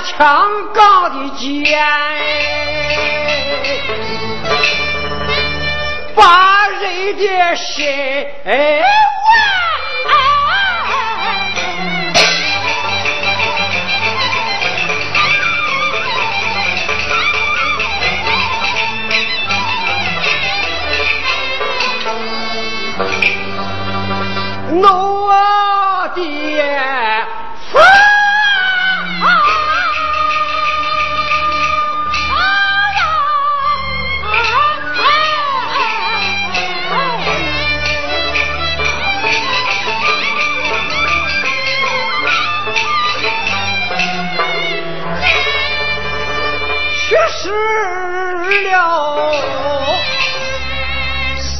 枪杠的剑，把人的心我的。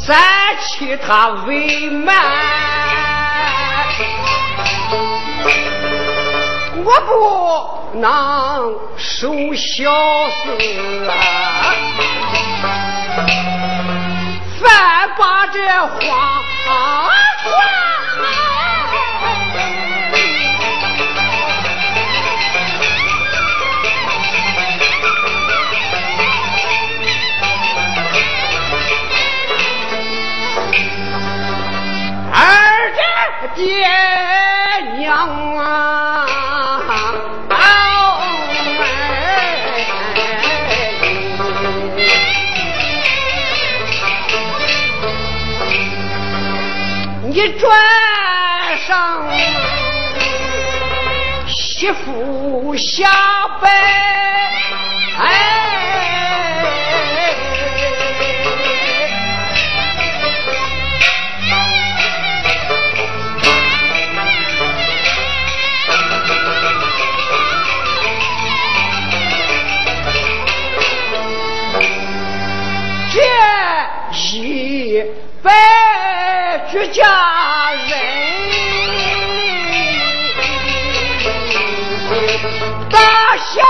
三妻他为难，我不能受小事，反把这话传。转上媳妇下拜，哎。居家人，大笑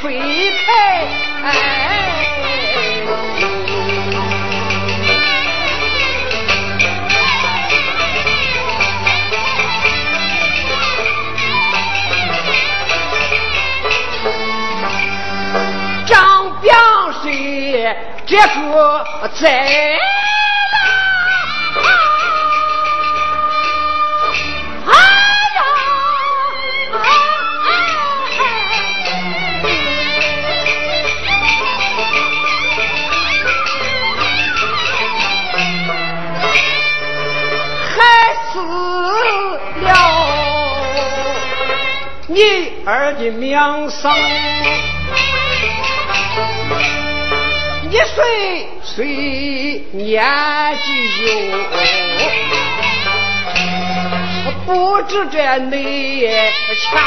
飞开，张表水这个在。儿的名声，一岁岁年纪有，不知这内强。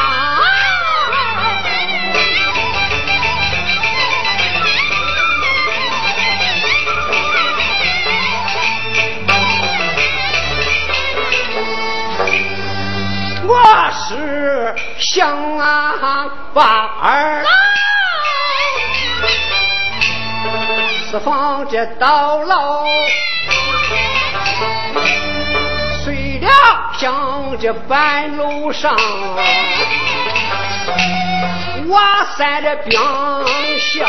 把儿。四方这到老，睡了想这半路上，瓦山的冰下。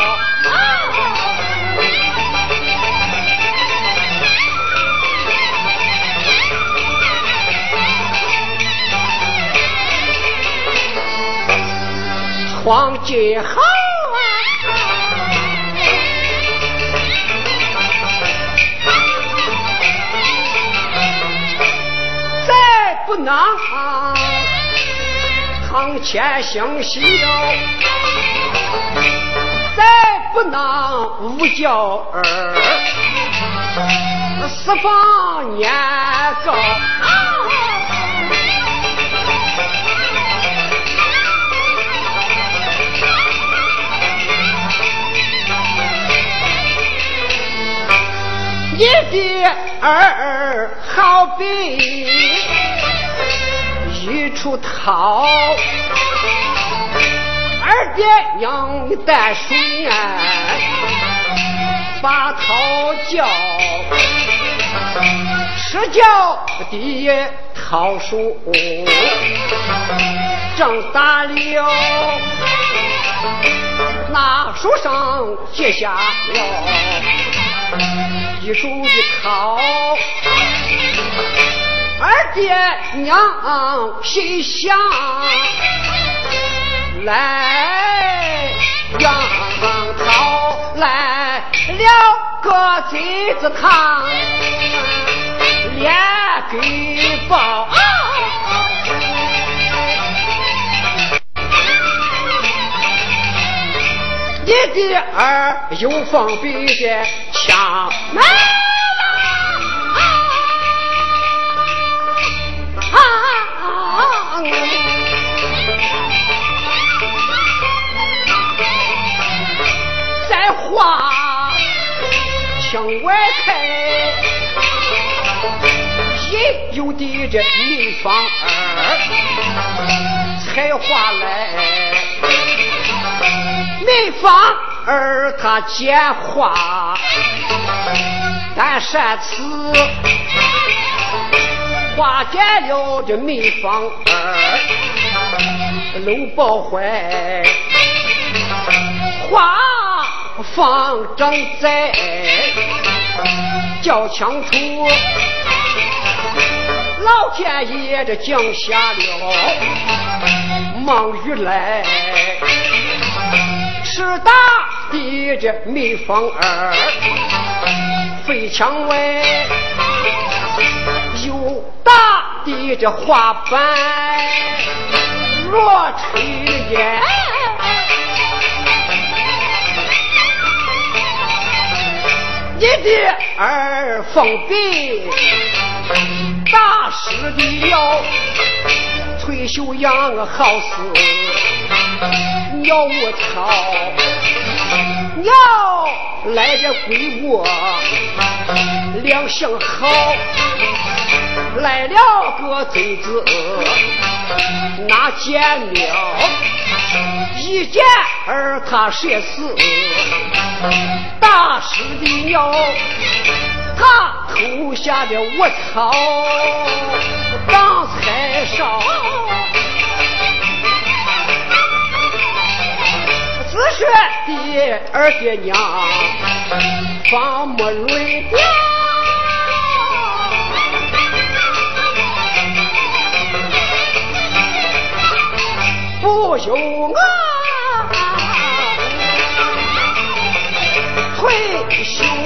黄金好啊，再不能堂前行孝，再不能无教儿，四方年高。儿好比一出桃，二爹娘担水把桃叫，是叫的桃树正大了，那树上结下了。一树的桃，二爹娘心想来杨桃来了个金子汤，连给报。你的儿有放笔的枪来了啊！在花墙外开，也有的这蜜芳儿采花来。梅芳儿她剪花，但善词花见了这梅芳儿搂抱怀，花放正在叫枪处，老天爷这降下了猛雨来。是大的这蜜蜂儿，飞墙外有大的这花瓣，若吹烟。你的儿封闭大师的了，退休养好死。鸟我操！鸟来这鬼窝，两相好，来了个贼子，那见了，一见儿他射死，打死的鸟，他偷下的我操，当菜烧。子说的二爹娘放木蕊兄啊，退休。